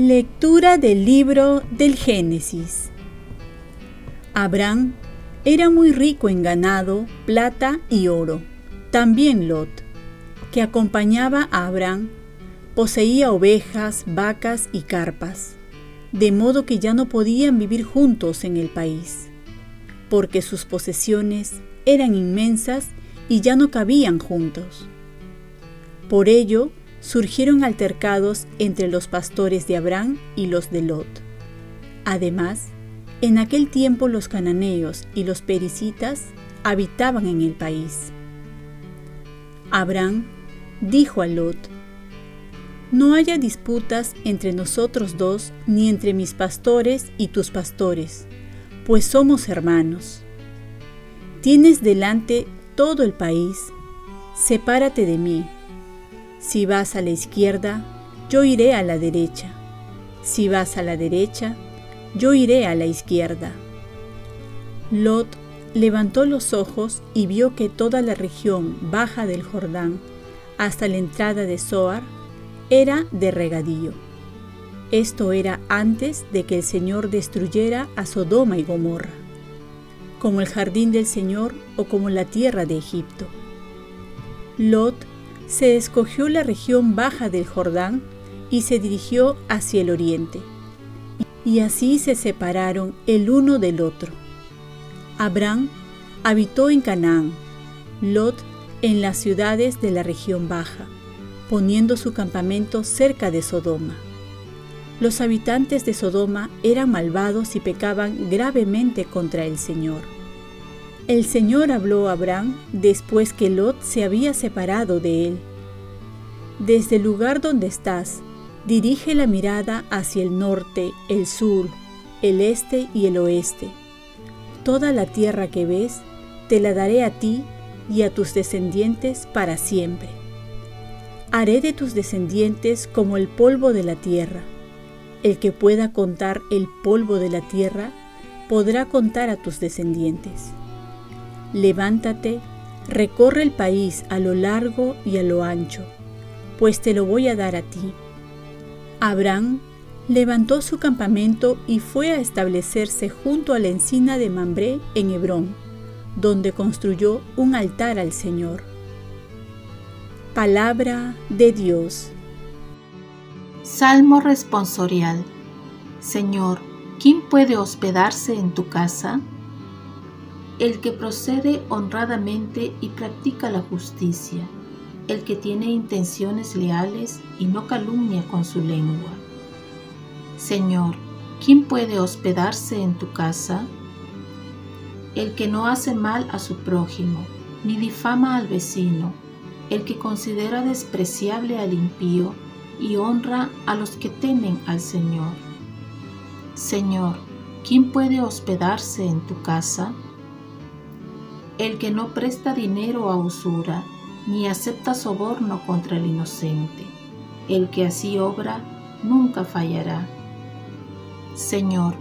Lectura del libro del Génesis. Abraham era muy rico en ganado, plata y oro. También Lot, que acompañaba a Abraham, poseía ovejas, vacas y carpas, de modo que ya no podían vivir juntos en el país, porque sus posesiones eran inmensas y ya no cabían juntos. Por ello, surgieron altercados entre los pastores de Abraham y los de Lot. Además, en aquel tiempo los cananeos y los pericitas habitaban en el país. Abraham dijo a Lot, No haya disputas entre nosotros dos ni entre mis pastores y tus pastores, pues somos hermanos. Tienes delante todo el país, sepárate de mí si vas a la izquierda, yo iré a la derecha. Si vas a la derecha, yo iré a la izquierda. Lot levantó los ojos y vio que toda la región baja del Jordán hasta la entrada de Zoar era de regadío. Esto era antes de que el Señor destruyera a Sodoma y Gomorra, como el jardín del Señor o como la tierra de Egipto. Lot se escogió la región baja del Jordán y se dirigió hacia el oriente. Y así se separaron el uno del otro. Abraham habitó en Canaán, Lot en las ciudades de la región baja, poniendo su campamento cerca de Sodoma. Los habitantes de Sodoma eran malvados y pecaban gravemente contra el Señor. El Señor habló a Abraham después que Lot se había separado de él. Desde el lugar donde estás, dirige la mirada hacia el norte, el sur, el este y el oeste. Toda la tierra que ves, te la daré a ti y a tus descendientes para siempre. Haré de tus descendientes como el polvo de la tierra. El que pueda contar el polvo de la tierra, podrá contar a tus descendientes. Levántate, recorre el país a lo largo y a lo ancho, pues te lo voy a dar a ti. Abraham levantó su campamento y fue a establecerse junto a la encina de Mambré en Hebrón, donde construyó un altar al Señor. Palabra de Dios. Salmo responsorial. Señor, ¿quién puede hospedarse en tu casa? el que procede honradamente y practica la justicia, el que tiene intenciones leales y no calumnia con su lengua. Señor, ¿quién puede hospedarse en tu casa? El que no hace mal a su prójimo, ni difama al vecino, el que considera despreciable al impío y honra a los que temen al Señor. Señor, ¿quién puede hospedarse en tu casa? el que no presta dinero a usura, ni acepta soborno contra el inocente. El que así obra, nunca fallará. Señor,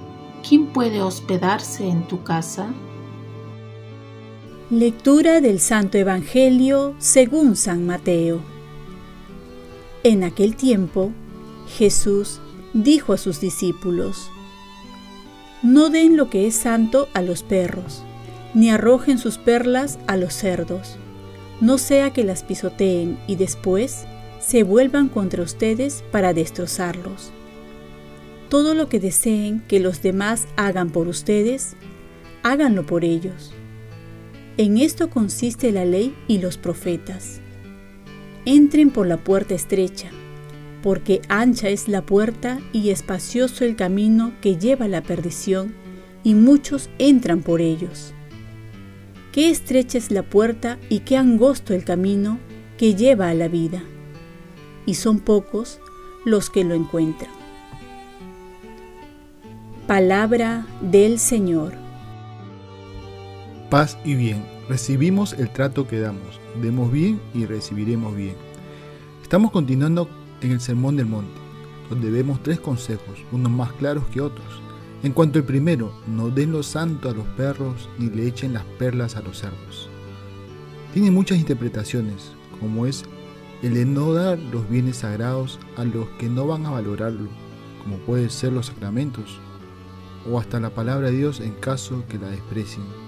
¿quién puede hospedarse en tu casa? Lectura del Santo Evangelio según San Mateo. En aquel tiempo, Jesús dijo a sus discípulos, No den lo que es santo a los perros ni arrojen sus perlas a los cerdos, no sea que las pisoteen y después se vuelvan contra ustedes para destrozarlos. Todo lo que deseen que los demás hagan por ustedes, háganlo por ellos. En esto consiste la ley y los profetas. Entren por la puerta estrecha, porque ancha es la puerta y espacioso el camino que lleva a la perdición, y muchos entran por ellos. Qué estrecha es la puerta y qué angosto el camino que lleva a la vida, y son pocos los que lo encuentran. Palabra del Señor. Paz y bien. Recibimos el trato que damos. Demos bien y recibiremos bien. Estamos continuando en el Sermón del Monte, donde vemos tres consejos, unos más claros que otros. En cuanto al primero, no den lo santo a los perros ni le echen las perlas a los cerdos. Tiene muchas interpretaciones, como es el de no dar los bienes sagrados a los que no van a valorarlo, como pueden ser los sacramentos, o hasta la palabra de Dios en caso que la desprecien.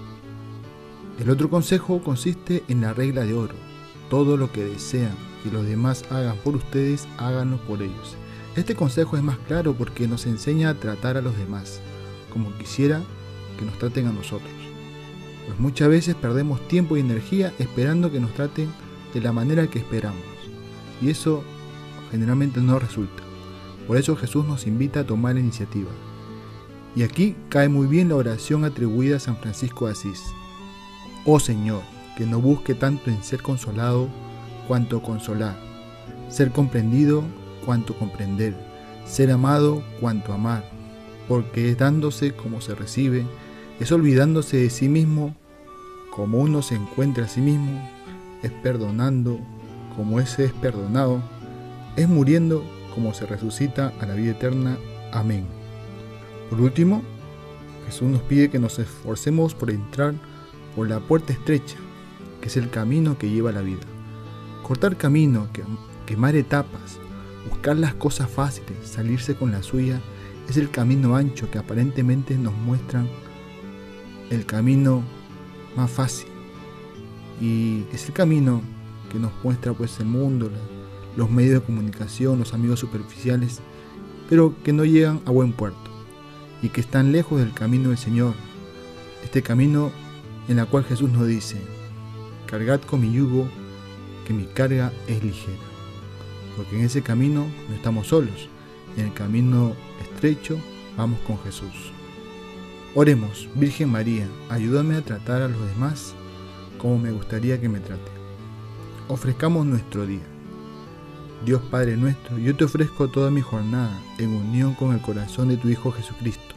El otro consejo consiste en la regla de oro. Todo lo que desean que los demás hagan por ustedes, háganlo por ellos. Este consejo es más claro porque nos enseña a tratar a los demás como quisiera que nos traten a nosotros. Pues muchas veces perdemos tiempo y energía esperando que nos traten de la manera que esperamos. Y eso generalmente no resulta. Por eso Jesús nos invita a tomar la iniciativa. Y aquí cae muy bien la oración atribuida a San Francisco de Asís. Oh Señor, que no busque tanto en ser consolado cuanto consolar, ser comprendido cuanto comprender, ser amado cuanto amar, porque es dándose como se recibe, es olvidándose de sí mismo como uno se encuentra a sí mismo, es perdonando como ese es perdonado, es muriendo como se resucita a la vida eterna. Amén. Por último, Jesús nos pide que nos esforcemos por entrar por la puerta estrecha, que es el camino que lleva a la vida. Cortar camino, quemar etapas, buscar las cosas fáciles, salirse con la suya, es el camino ancho que aparentemente nos muestran el camino más fácil. Y es el camino que nos muestra pues el mundo, los medios de comunicación, los amigos superficiales, pero que no llegan a buen puerto y que están lejos del camino del Señor. Este camino en el cual Jesús nos dice, cargad con mi yugo, que mi carga es ligera. Porque en ese camino no estamos solos, en el camino estrecho vamos con Jesús. Oremos, Virgen María, ayúdame a tratar a los demás como me gustaría que me trate. Ofrezcamos nuestro día. Dios Padre nuestro, yo te ofrezco toda mi jornada en unión con el corazón de tu Hijo Jesucristo,